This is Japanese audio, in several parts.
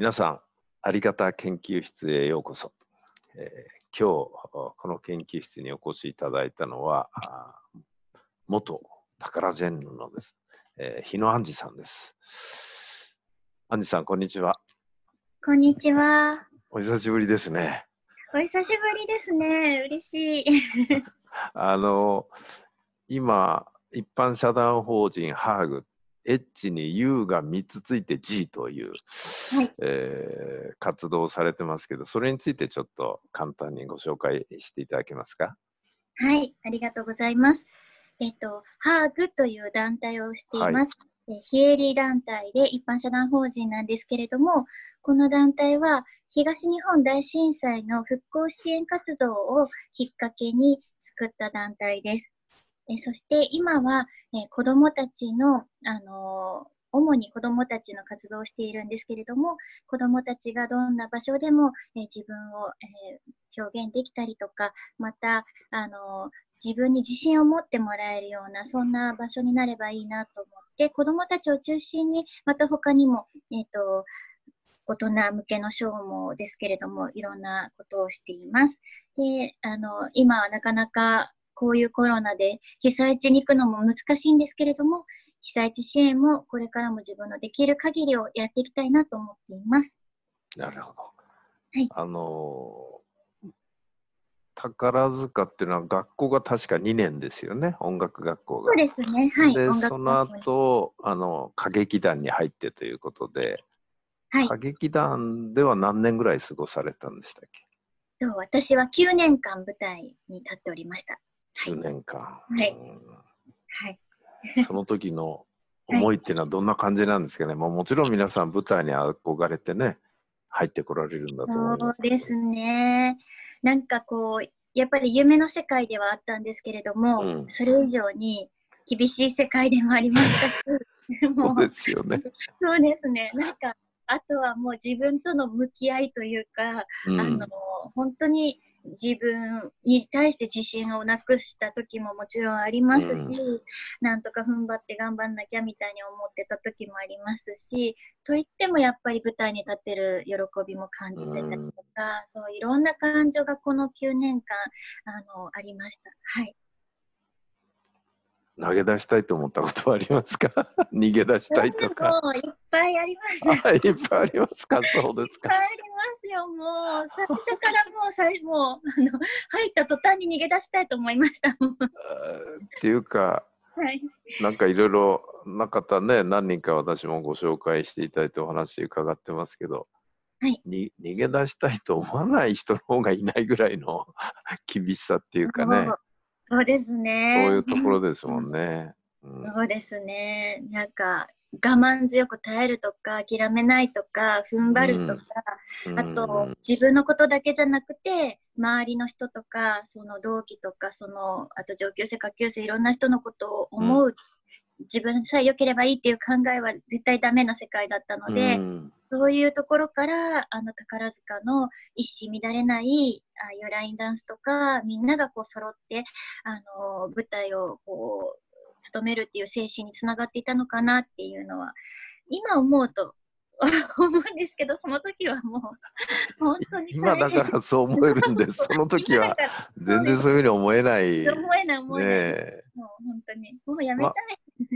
皆さん、ありがた研究室へようこそ。えー、今日、この研究室にお越しいただいたのは、元タカラジェンヌのです、えー、日野杏樹さんです。杏樹さん、こんにちは。こんにちは。お久しぶりですね。お久しぶりですね。嬉しい。あの、今、一般社団法人ハーグ H に U が3つついて G という、はい、えー、活動をされてますけど、それについてちょっと簡単にご紹介していただけますか？はい、ありがとうございます。えっと、ハーグという団体をしています。はい、非営利団体で一般社団法人なんですけれども、この団体は東日本大震災の復興支援活動をきっかけに作った団体です。えそして今は、え子どもたちの、あの主に子どもたちの活動をしているんですけれども、子どもたちがどんな場所でも、え自分を、え表現できたりとか、また、あの自分に自信を持ってもらえるような、そんな場所になればいいなと思って、子どもたちを中心に、また他にも、えっ、ー、と、大人向けのショーもですけれども、いろんなことをしています。で、あの、今はなかなかこういうコロナで被災地に行くのも難しいんですけれども、被災地支援もこれからも自分のできる限りをやっていきたいなと思っています。なるほど。はい。あの宝塚っていうのは学校が確か2年ですよね、音楽学校が。そうですね、はい。で、その後あの歌劇団に入ってということで、はい、歌劇団では何年ぐらい過ごされたんでしたっけ？私は9年間舞台に立っておりました。9年間。はい。はい。その時の思いっていうのはどんな感じなんですかね、はい、もうもちろん皆さん舞台に憧れてね、入ってこられるんだと思います。そうですね。なんかこう、やっぱり夢の世界ではあったんですけれども、うん、それ以上に厳しい世界でもありましたし、そうですよね。そうですね。なんか、あとはもう自分との向き合いというか、うん、あの、本当に自分に対して自信をなくした時ももちろんありますし、うん、なんとか踏ん張って頑張んなきゃみたいに思ってた時もありますしといってもやっぱり舞台に立ってる喜びも感じてたりとか、うん、そういろんな感情がこの9年間あのありました。はい投げ出したいと思ったことはありますか？逃げ出したいとか。いっぱいあります。いっぱいありますか？そうですか。いっぱいありますよ、もう。最初からもう、最もうあの入った途端に逃げ出したいと思いました。っていうか、はい、なんかいろいろな方ね、何人か私もご紹介していただいてお話伺ってますけど、はい、に逃げ出したいと思わない人の方がいないぐらいの 厳しさっていうかね。そうですね。そういうところですもんね。うん、そうですね。なんか我慢強く耐えるとか諦めないとか踏ん張るとか、うん、あと自分のことだけじゃなくて周りの人とかその同期とかそのあと上級生下級生いろんな人のことを思う、うん、自分さえ良ければいいっていう考えは絶対ダメな世界だったので、うん、そういうところからあの宝塚の一糸乱れないあいうラインダンスとかみんながこう揃ってあの舞台をこう務めるっていう精神につながっていたのかなっていうのは今思うと 思うんですけど、その時はもう、本当に。今だからそう思えるんです。その時は、全然そういうふうに思えない。思えない、思えない。ね、もう本当に。もうやめたい。ま、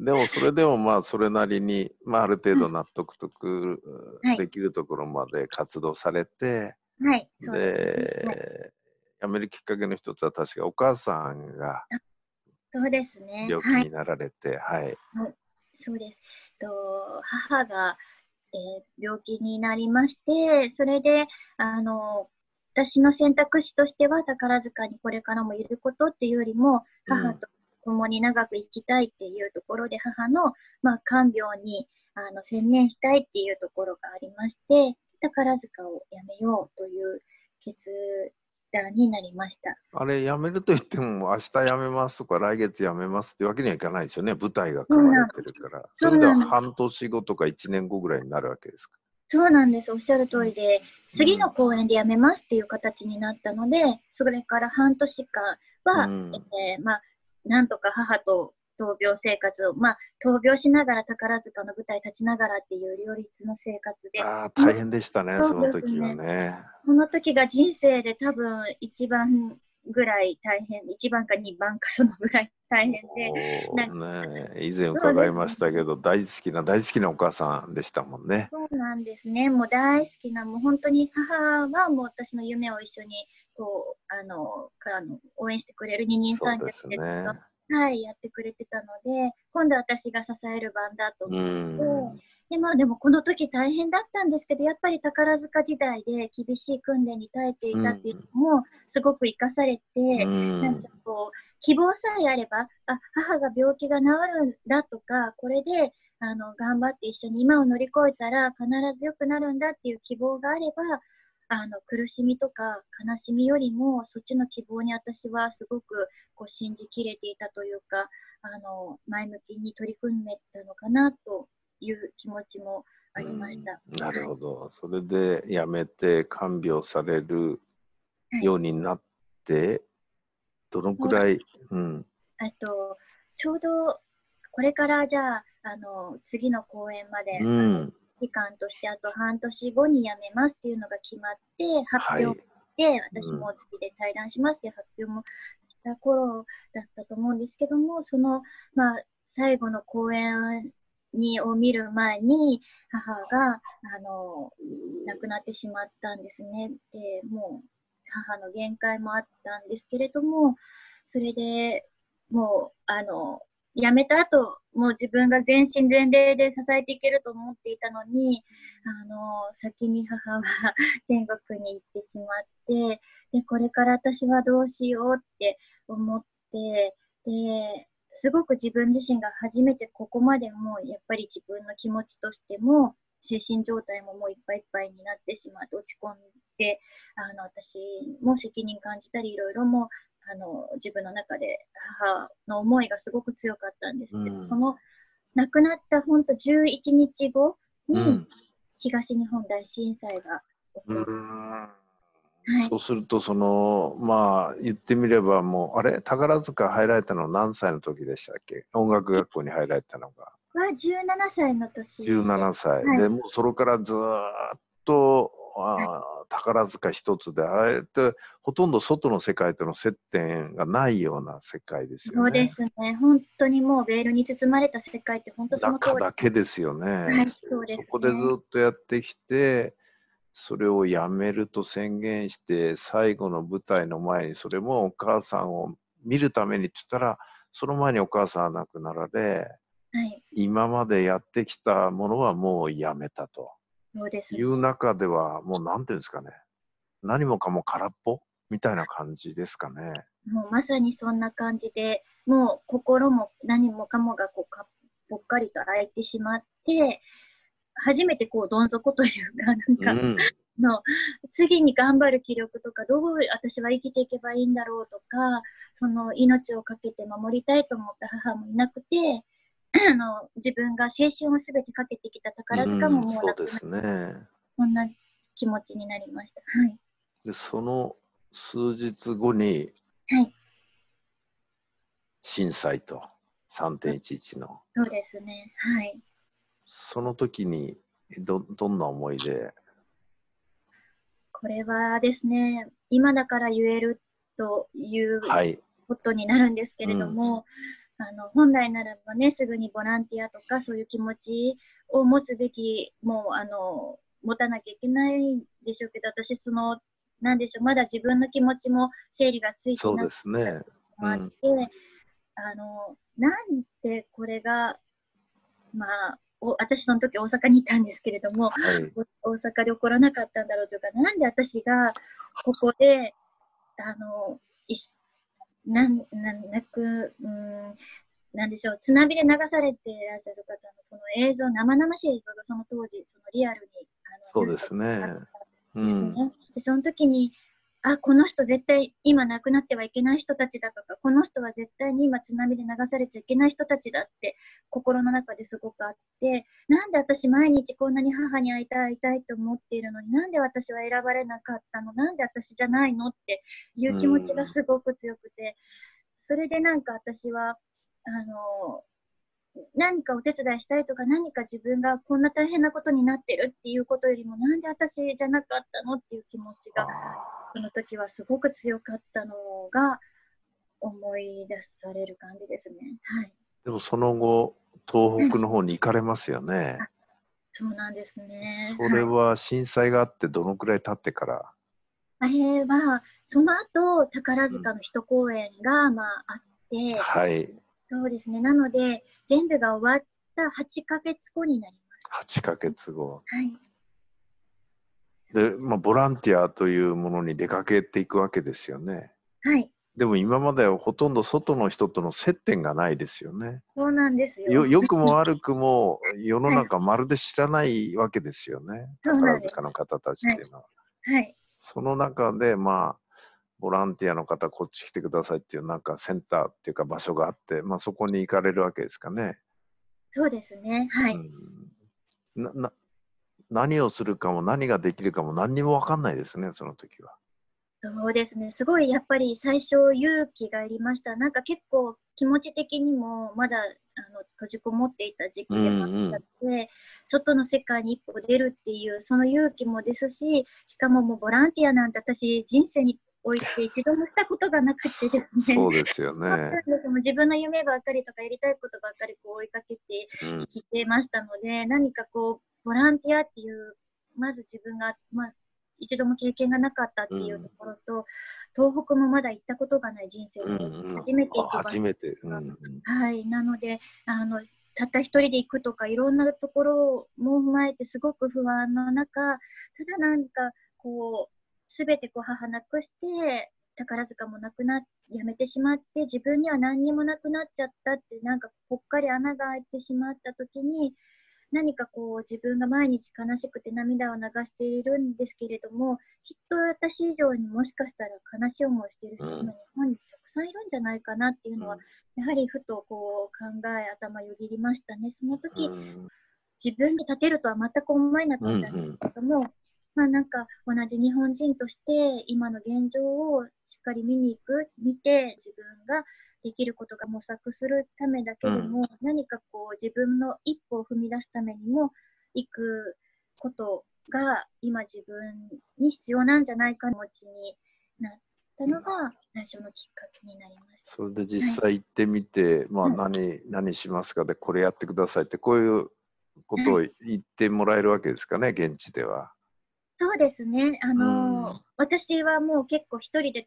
でも、それでもまあ、それなりに、まあ、ある程度納得とく、できるところまで活動されて、はい。で、はい、辞めるきっかけの一つは、確かお母さんが、そうですね。病気になられて、はい。はい、そうです。と母が、えー、病気になりまして、それで、あの、私の選択肢としては宝塚にこれからもいることっていうよりも、母と共に長く生きたいっていうところで、母の、まあ、看病にあの専念したいっていうところがありまして、宝塚をやめようという決断になりました。あれ、辞めると言っても、明日辞めますとか、来月辞めますってわけにはいかないですよね、舞台が組まれてるから。それでは半年後とか1年後ぐらいになるわけですか。そうなんです。おっしゃる通りで、次の公演で辞めますっていう形になったので、それから半年間は、うん、えー、まあ、なんとか母と闘病生活を、まあ、闘病しながら宝塚の舞台立ちながらっていう両立の生活で。ああ、大変でしたね、その時はね。その時が人生で多分一番ぐらい大変、1番か2番かそのぐらい大変で。ね、以前伺いましたけど、ね、大好きな、大好きなお母さんでしたもんね。そうなんですね。もう大好きな、もう本当に母はもう私の夢を一緒にこうあのからの応援してくれる二人三脚で、ね、はい、やってくれてたので、今度私が支える番だと思って。でまあ、でもこの時大変だったんですけど、やっぱり宝塚時代で厳しい訓練に耐えていたっていうのもすごく生かされて、うん、なんかこう、希望さえあれば、あ、母が病気が治るんだとか、これであの頑張って一緒に今を乗り越えたら必ず良くなるんだっていう希望があれば、あの苦しみとか悲しみよりもそっちの希望に私はすごくこう信じきれていたというかあの前向きに取り組めたのかなという気持ちもありました。なるほど。それで辞めて看病されるようになって、はい、どのくらい、うん、とちょうどこれからじゃああの次の公演まで、うん、期間としてあと半年後に辞めますっていうのが決まって発表で、はい、私も次で対談しますっていう発表もした頃だったと思うんですけどもそのまあ最後の公演にを見る前に母があの亡くなってしまったんですね。でもう母の限界もあったんですけれどもそれでもうあの辞めた後もう自分が全身全霊で支えていけると思っていたのにあの先に母は天国に行ってしまってでこれから私はどうしようって思ってですごく自分自身が初めてここまでもやっぱり自分の気持ちとしても精神状態ももういっぱいいっぱいになってしまって落ち込んであの私も責任感じたりいろいろもあの自分の中で母の思いがすごく強かったんですけど、うん、その亡くなった本当11日後に東日本大震災が起こる。はい、そうすると、その、まあ、言ってみればもう、あれ、宝塚入られたの何歳の時でしたっけ？音楽学校に入られたのが。は17歳の年。17歳。はい、で、もうそれからずっと、あ宝塚一つで、あえてほとんど外の世界との接点がないような世界ですよね。そうですね。本当にもうベールに包まれた世界って本当その中だけですよね。はい、そうです、ね、そこでずっとやってきて、それをやめると宣言して、最後の舞台の前に、それもお母さんを見るためにって言ったら、その前にお母さんは亡くなられ、はい、今までやってきたものはもうやめたと。そうです、いう中では、もうなんていうんですかね、何もかも空っぽみたいな感じですかね。もうまさにそんな感じで、もう心も何もかもがこうかぽっかりと開いてしまって、初めてこうどん底というか、なんか、うん、の次に頑張る気力とか、どう私は生きていけばいいんだろうとか、その命を懸けて守りたいと思った母もいなくて、あの自分が青春をすべてかけてきた宝塚ももうなくなって、うん、ね、そんな気持ちになりました。はい、でその数日後に、はい、震災と3.11の。そうですね。はい。その時にどどんな思いで？これはですね、今だから言えるということになるんですけれども、はいうん、あの本来ならばね、すぐにボランティアとかそういう気持ちを持つべき、もうあの持たなきゃいけないでしょうけど、私、その、なんでしょう、まだ自分の気持ちも整理がついてなくて、ねうん、あって、あの、なんでこれが、まあ、お私その時大阪にいたんですけれども、はい、大阪で起こらなかったんだろうというか、なんで私がここで、あの、いしなんなんなく、うん、なんでしょう、津波で流されていらっしゃる方のその映像、生々しい映像がその当時、そのリアルに、あのそうですね。ですね、うん、でその時に、あ、この人絶対今亡くなってはいけない人たちだとか、この人は絶対に今津波で流されちゃいけない人たちだって心の中ですごくあって、なんで私毎日こんなに母に会いたい会いたいと思っているのになんで私は選ばれなかったの？なんで私じゃないの？っていう気持ちがすごく強くて、それでなんか私は、あの、何かお手伝いしたいとか何か自分がこんな大変なことになってるっていうことよりもなんで私じゃなかったのっていう気持ちがその時はすごく強かったのが思い出される感じですね。はい、でもその後東北の方に行かれますよね。そうなんですね。それは震災があってどのくらい経ってから、はい、あれはその後宝塚の一公演が、まあ、あって、はい、そうですね。なので、全部が終わった8ヶ月後になります。8ヶ月後。はい。で、まあ、ボランティアというものに出かけていくわけですよね。はい。でも今まではほとんど外の人との接点がないですよね。そうなんですよ。よくも悪くも世の中まるで知らないわけですよね。宝塚の方たちっていうのは。はい。はい、その中でまあボランティアの方こっち来てくださいっていうなんかセンターっていうか場所があって、まあ、そこに行かれるわけですかね。そうですね。はい。なな何をするかも何ができるかも何にも分かんないですね、その時は。そうですね。すごいやっぱり最初勇気がいりました。なんか結構気持ち的にもまだあの閉じこもっていた時期でもあって、うんうん、外の世界に一歩出るっていうその勇気もですし、しかももうボランティアなんて私人生に置いて一度もしたことがなくてですね。そうですよね。自分の夢ばっかりとかやりたいことばっかりこう追いかけてきてましたので、うん、何かこう、ボランティアっていう、まず自分が、まあ、一度も経験がなかったっていうところと、うん、東北もまだ行ったことがない人生で初めて行く場所、初めて、うん、はい、なので、あの、たった一人で行くとか、いろんなところも踏まえて、すごく不安の中、ただなんか、こう、すべてこう母なくして、宝塚もなくな、やめてしまって、自分には何にもなくなっちゃったって、なんかぽっかり穴が開いてしまった時に、何かこう自分が毎日悲しくて涙を流しているんですけれども、きっと私以上にもしかしたら悲しい思いをしている人も日本にたくさんいるんじゃないかなっていうのは、やはりふとこう考え、頭よぎりましたね。その時、自分で立てるとは全く思えなかったんですけども、まあなんか同じ日本人として今の現状をしっかり見に行く、見て自分ができることが模索するためだけでも、うん、何かこう自分の一歩を踏み出すためにも行くことが今自分に必要なんじゃないか気持ちになったのが最初のきっかけになりました。それで実際行ってみて、はい、まあ何、何しますか？でこれやってくださいってこういうことを言ってもらえるわけですかね、現地では。そうですね。あの、うん、私はもう結構一人で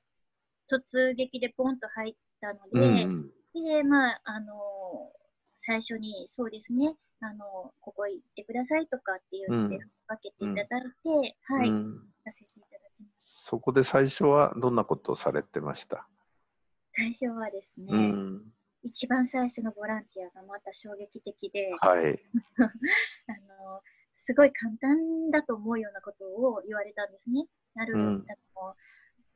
突撃でポンと入ったので、うん、で、まあ、あの、最初にそうですね、あの、ここ行ってくださいとかって言って分けていただいて、うん、はい、させていただきます。そこで最初はどんなことをされてました？最初はですね、一番最初のボランティアがまた衝撃的で、はい、あのすごい簡単だと思うようなことを言われたんですね。なる、うん、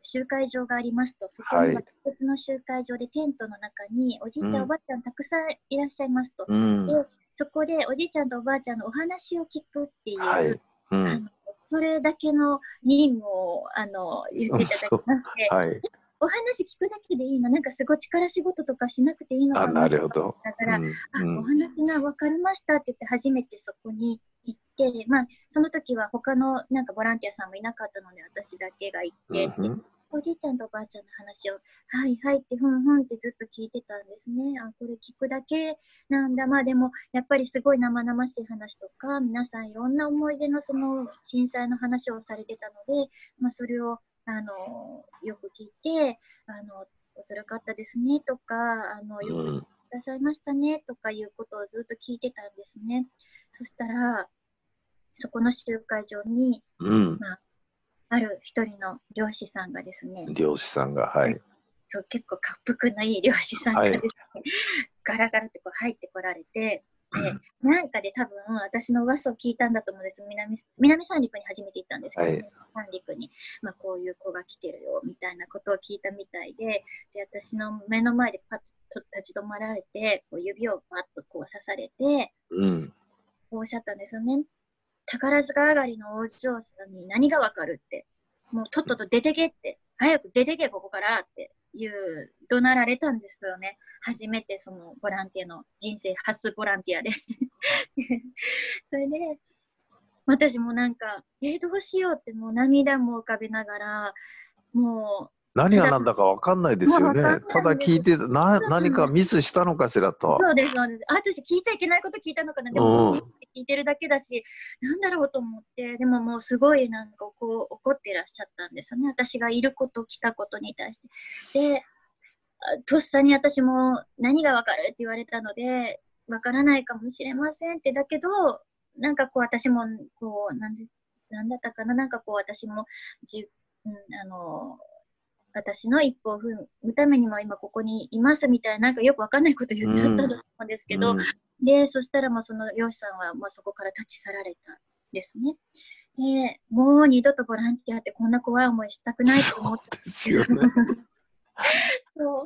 集会場がありますと、そこには別の集会場でテントの中におじいちゃん、うん、おばあちゃんたくさんいらっしゃいますと。うん、でそこでおじいちゃんとおばあちゃんのお話を聞くっていう、はい、あのそれだけの任務をあの言っていただきまして、はい、お話聞くだけでいいの。なんかすごい力仕事とかしなくていいのかななるほど。だから、うん、あお話が分かりましたって言って初めてそこにて、まあ、その時は他のなんかボランティアさんもいなかったので私だけが行って、うん、おじいちゃんとおばあちゃんの話を、はいはいってふんふんってずっと聞いてたんですね。あ、これ聞くだけなんだ。まあでも、やっぱりすごい生々しい話とか、皆さんいろんな思い出のその震災の話をされてたので、まあそれをあの、よく聞いて、あの、お辛かったですねとか、あの、よくくださいましたねとかいうことをずっと聞いてたんですね。そしたら、そこの集会場に、うん、まあ、ある一人の漁師さんがですね、漁師さんが、はい。そう結構、滑覆のいい漁師さんがですね、はい、ガラガラってこう入ってこられて、で、なんかで多分私の噂を聞いたんだと思うんです。南南三陸に初めて行ったんですけど、ね、はい、三陸に、まあ、こういう子が来てるよみたいなことを聞いたみたいで、で私の目の前でパッと立ち止まられて、こう指をパッとこう刺されて、うん、こうおっしゃったんですよね。宝塚上がりのお嬢さんに何がわかるって、もうとっとと出てけって、早く出てけ、ここからっていう怒鳴られたんですよね。初めてそのボランティアの人生初ボランティアで それで、私もなんか、えー、どうしようってもう涙も浮かべながら、もう何が何だか分かんないですよね。ただ聞いてな、何かミスしたのかしらと。そうです、そうです。私聞いちゃいけないこと聞いたのかな。でも、聞いてるだけだし、なんだろうと思って、でももうすごいなんかこう怒ってらっしゃったんですよね。私がいること、来たことに対して。で、とっさに私も何が分かるって言われたので、分からないかもしれませんって、だけど、なんかこう私も、こう、なんで、なんだったかな、なんかこう私もじ、うん、あの、私の一歩を踏むためにも今ここにいますみたいな、なんかよくわかんないこと言っちゃったと思うんですけど、うん、で、そしたらもうその漁師さんはまあそこから立ち去られたんですね。で、もう二度とボランティアってこんな怖い思いしたくないと思ってですよ、ね。そ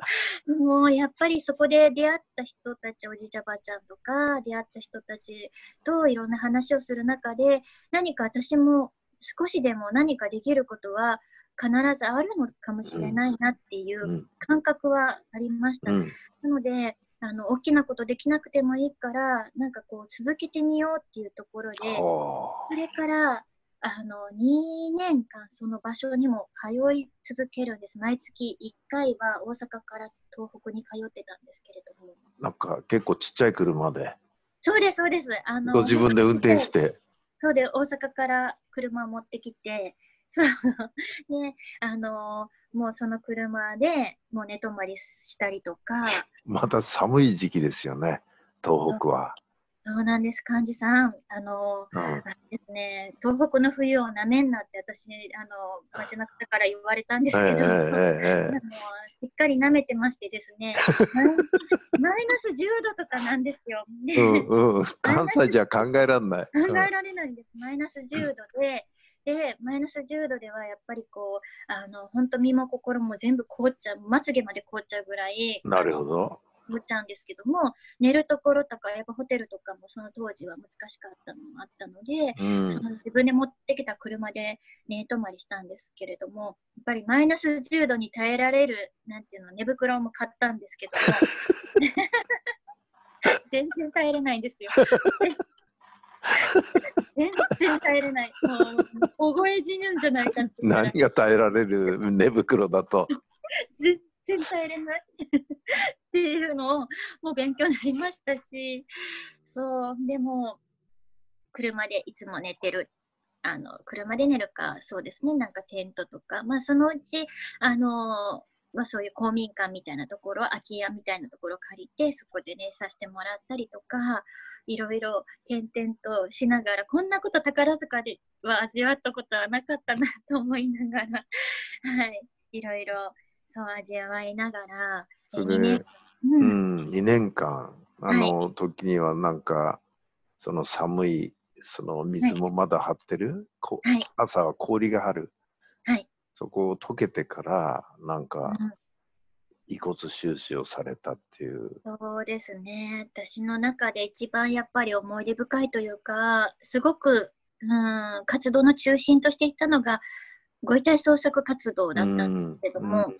うもうやっぱりそこで出会った人たちおじいちゃばあちゃんとか出会った人たちといろんな話をする中で何か私も少しでも何かできることは必ずあるのかもしれないなっていう感覚はありました。うん、なのであの大きなことできなくてもいいからなんかこう続けてみようっていうところでそれからあの2年間その場所にも通い続けるんです。毎月1回は大阪から東北に通ってたんですけれども。なんか結構ちっちゃい車で。そうです、そうです。あのご自分で運転して。そうで、大阪から車を持ってきて、そう。で、あのー、もうその車でもう寝泊まりしたりとか。また寒い時期ですよね、東北は。そうなんです、幹事さん。あの、うん、あですね、東北の冬をなめんなって私、あの、街の方から言われたんですけど、えーえー、もしっかりなめてましてですね、マイナス10度とかなんですよ。うんうん、関西じゃ考えられない。考えられないんです。マイナス10度で、で、マイナス10度ではやっぱりこう、あの、本当身も心も全部凍っちゃう、まつげまで凍っちゃうぐらい、なるほど。凍っちゃうんですけども、寝るところとか、やっぱホテルとかもその当時は難しかったのもあったので、うん、その自分で持ってきた車で寝泊まりしたんですけれども、やっぱりマイナス10度に耐えられる、なんていうの、寝袋も買ったんですけども、全然耐えれないんですよ。全然耐えれない。もう、覚え死ぬんじゃないか何が耐えられる寝袋だと。全然耐えれないっていうのを、もう勉強になりましたし、そう、でも、車でいつも寝てる。あの、車で寝るか、そうですね、なんかテントとか、まあ、そのうち、あのまあ、そういう公民館みたいなところ、空き家みたいなところを借りて、そこで寝させてもらったりとか、いろいろ転々としながら、こんなこと宝塚では味わったことはなかったなと思いながら、はい、いろいろそう味わいながら、2年,、うん、うん、2年間、あの、はい、時にはなんか、その寒い、その水もまだ張ってる、はい、朝は氷が張る。はい、そこを溶けてから、なんか、うん遺骨収集をされたっていう。そうですね。私の中で一番やっぱり思い出深いというか、すごく、うん、活動の中心としていったのが、ご遺体捜索活動だったんですけども、うん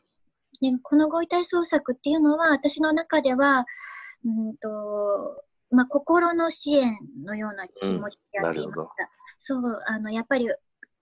でこのご遺体捜索っていうのは、私の中では、うんとまあ、心の支援のような気持ちでやっていました。うん、そうあのやっぱり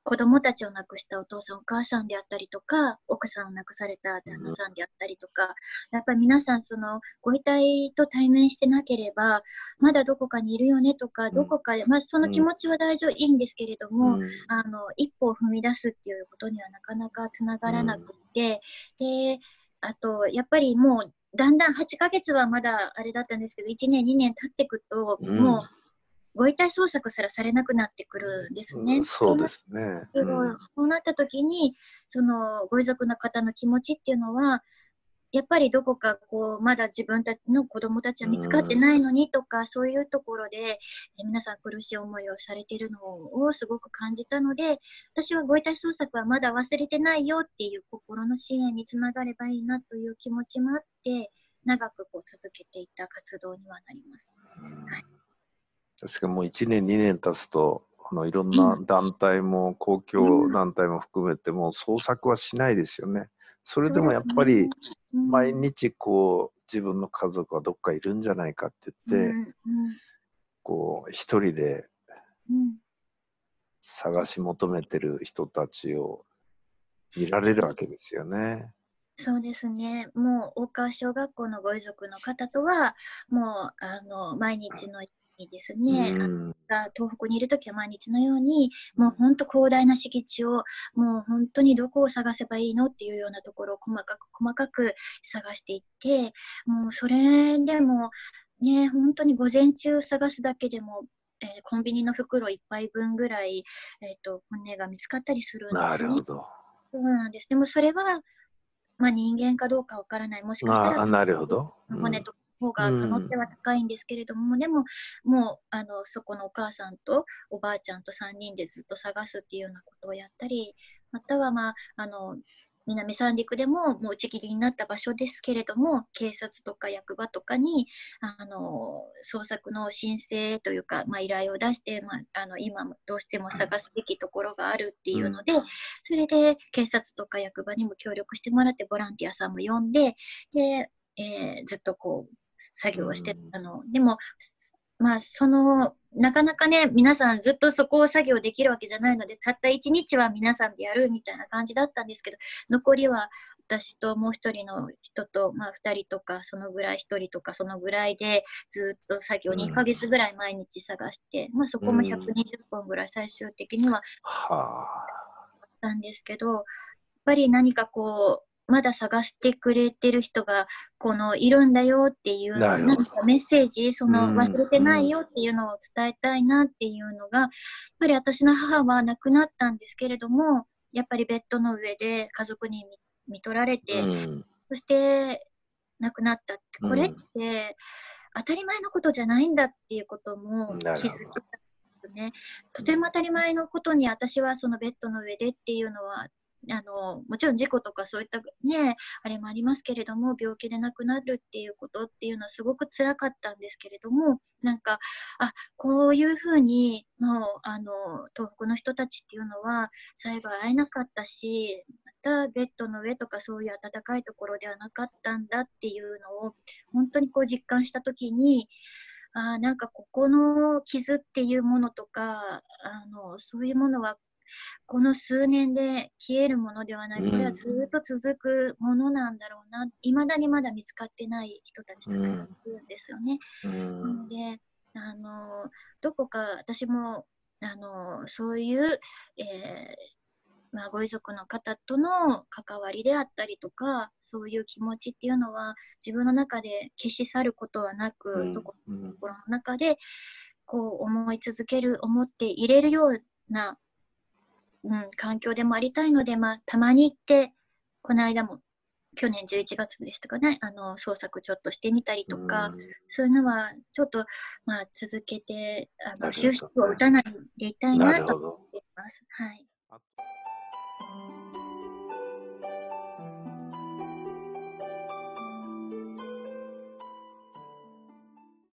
子供たちを亡くしたお父さんお母さんであったりとか奥さんを亡くされた旦那さんであったりとか、やっぱり皆さんそのご遺体と対面してなければまだどこかにいるよねとか、どこかで、まあ、その気持ちは大丈夫、いいんですけれども、あの一歩を踏み出すっていうことにはなかなかつながらなくて、であとやっぱりもうだんだん8ヶ月はまだあれだったんですけど1年2年経っていくと、もうご遺体捜索すらされなくなってくるんですね。うん、そうですね。そうなった時に、そのご遺族の方の気持ちっていうのは、やっぱりどこかこうまだ自分たちの子供たちは見つかってないのにとか、そういうところで、え皆さん苦しい思いをされているのをすごく感じたので私はご遺体捜索はまだ忘れてないよっていう心の支援につながればいいなという気持ちもあって長くこう続けていた活動にはなります。はい、確かもう1年2年経つとあのいろんな団体も公共団体も含めても捜索はしないですよね。それでもやっぱり毎日こう自分の家族はどっかいるんじゃないかって言って、こう一人で探し求めてる人たちを見られるわけですよね。そうですね。もう大川小学校のご遺族の方とは、もうあの毎日のにですね、うん、東北にいる時は毎日のようにもう本当広大な敷地をもう本当にどこを探せばいいのっていうようなところを細かく細かく探していってもうそれでもね本当に午前中探すだけでもえー、コンビニの袋1杯分ぐらい、えーと、骨が見つかったりするんですね。なるほど。そうなんです。でもそれは、まあ、人間かどうかわからない。もしかしたら、なるほど、骨と方が可能性は高いんですけれども、うん、でももうあのそこのお母さんとおばあちゃんと3人でずっと探すっていうようなことをやったりまたは、まあ、あの南三陸でももう打ち切りになった場所ですけれども警察とか役場とかにあの捜索の申請というか、まあ、依頼を出して、まあ、あの今どうしても探すべきところがあるっていうので、それで警察とか役場にも協力してもらってボランティアさんも呼んでで、えー、ずっとこう作業をしてたの。でも、まあ、その、なかなかね、皆さんずっとそこを作業できるわけじゃないので、たった1日は皆さんでやるみたいな感じだったんですけど、残りは私ともう一人の人と、まあ、2人とか、そのぐらい1人とか、そのぐらいでずっと作業2ヶ月ぐらい毎日探して、うん、まあ、そこも120本ぐらい最終的にはあ。ったんですけど、やっぱり何かこう、まだ探してくれてる人がこのいるんだよっていう何かメッセージその忘れてないよっていうのを伝えたいなっていうのがやっぱり私の母は亡くなったんですけれどもやっぱりベッドの上で家族に見取られて、そして亡くなったってこれって当たり前のことじゃないんだっていうことも気づいたね。とても当たり前のことに私はそのベッドの上でっていうのはあのもちろん事故とかそういったねあれもありますけれども病気で亡くなるっていうことっていうのはすごく辛かったんですけれどもなんかあこういうふうにもうあの東北の人たちっていうのは最後会えなかったしまたベッドの上とかそういう暖かいところではなかったんだっていうのを本当にこう実感した時にあなんかここの傷っていうものとかあのそういうものはこの数年で消えるものではない、これはずっと続くものなんだろうな、い、ま、だにまだ見つかってない人たちたくさん。いるんですよね。うん、であのどこか私もあのそういう、えーまあ、ご遺族の方との関わりであったりとかそういう気持ちっていうのは自分の中で消し去ることはなく、うん、心の中でこう思い続ける思っていれるようなうん、環境でもありたいので、まあ、たまに行って、この間も去年11月でしたかね、あの創作ちょっとしてみたりとか、うそういうのはちょっと、まあ、続けて、あの終止符を打たないでいたいなと思っています。はい